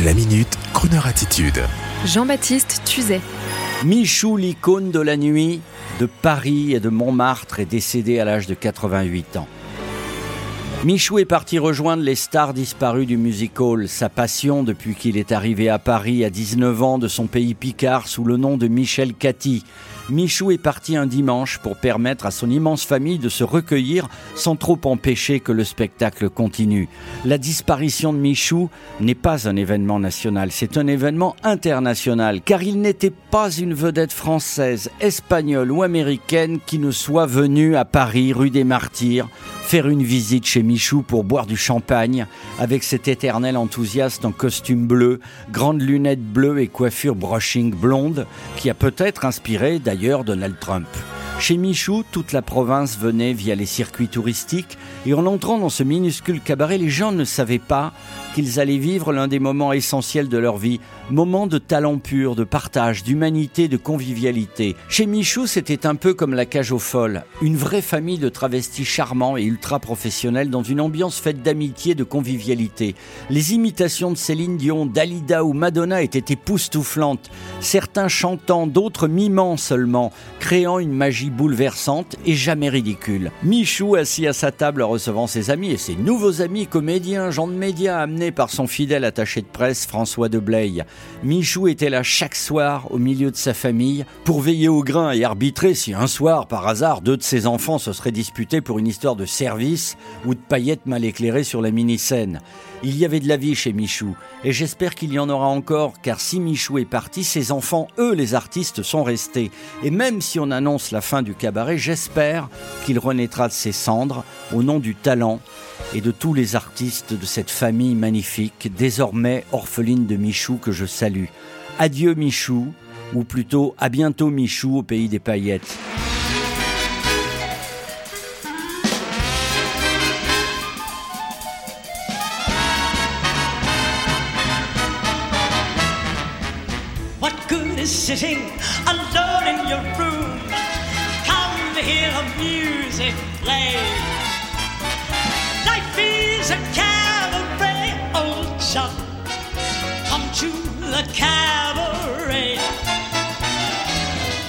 La minute, Kroneur attitude. Jean-Baptiste Tuzet. Michou, l'icône de la nuit de Paris et de Montmartre, est décédé à l'âge de 88 ans. Michou est parti rejoindre les stars disparues du music hall. Sa passion, depuis qu'il est arrivé à Paris à 19 ans de son pays picard sous le nom de Michel Cathy. Michou est parti un dimanche pour permettre à son immense famille de se recueillir sans trop empêcher que le spectacle continue. La disparition de Michou n'est pas un événement national, c'est un événement international, car il n'était pas une vedette française, espagnole ou américaine qui ne soit venue à Paris, rue des Martyrs, faire une visite chez Michou pour boire du champagne avec cet éternel enthousiaste en costume bleu, grandes lunettes bleues et coiffure brushing blonde qui a peut-être inspiré d'ailleurs Donald Trump. Chez Michou, toute la province venait via les circuits touristiques et en entrant dans ce minuscule cabaret, les gens ne savaient pas qu'ils allaient vivre l'un des moments essentiels de leur vie, moment de talent pur, de partage, d'humanité, de convivialité. Chez Michou, c'était un peu comme la cage aux folles, une vraie famille de travestis charmants et ultra professionnels dans une ambiance faite d'amitié, de convivialité. Les imitations de Céline Dion, Dalida ou Madonna étaient époustouflantes, certains chantant, d'autres mimant seulement, créant une magie bouleversante et jamais ridicule. Michou assis à sa table recevant ses amis et ses nouveaux amis comédiens, gens de médias amenés par son fidèle attaché de presse François de Blaye. Michou était là chaque soir au milieu de sa famille pour veiller au grain et arbitrer si un soir, par hasard, deux de ses enfants se seraient disputés pour une histoire de service ou de paillettes mal éclairées sur la mini-scène. Il y avait de la vie chez Michou, et j'espère qu'il y en aura encore, car si Michou est parti, ses enfants, eux les artistes, sont restés. Et même si on annonce la fin du cabaret, j'espère qu'il renaîtra de ses cendres au nom du talent et de tous les artistes de cette famille magnifique, désormais orpheline de Michou que je salue. Adieu Michou, ou plutôt à bientôt Michou au pays des paillettes. What good is sitting alone in your room? Hear the music play. Life is a cabaret, old chum. Come to the cabaret.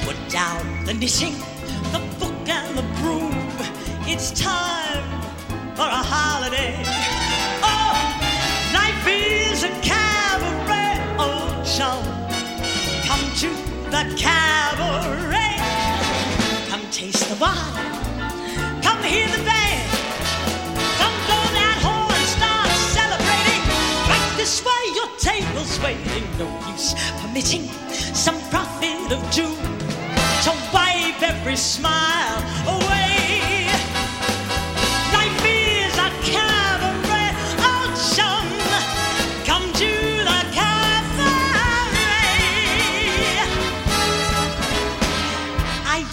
Put down the knitting, the book and the broom. It's time for a holiday. Oh, life is a cabaret, old chum. Come to the cabaret. Taste the wine. Come hear the band. Come blow that horn. Start celebrating. Right this way, your table's waiting. No use permitting some prophet of doom to wipe every smile away.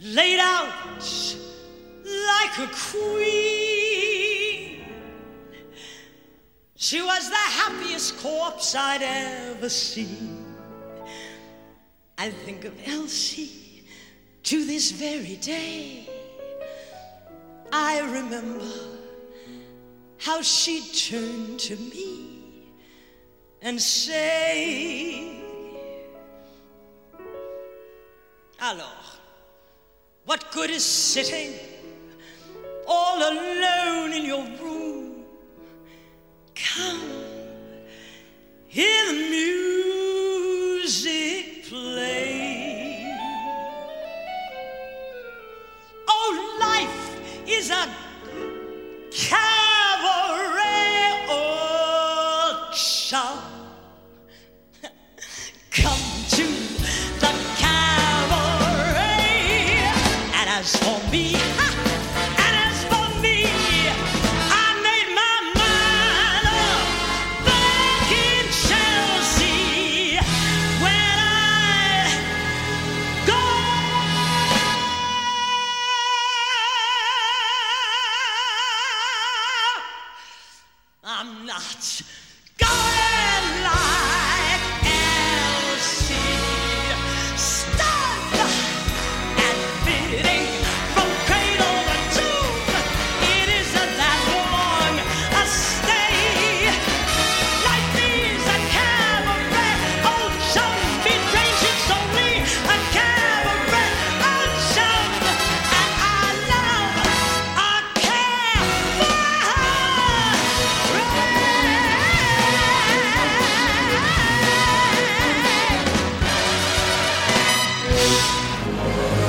laid out like a queen, she was the happiest corpse I'd ever seen. I think of Elsie to this very day. I remember how she turned to me and say, Alors, what good is sitting all alone in your room? Come, hear the music play. Oh, life is a cabaret, I'm not going like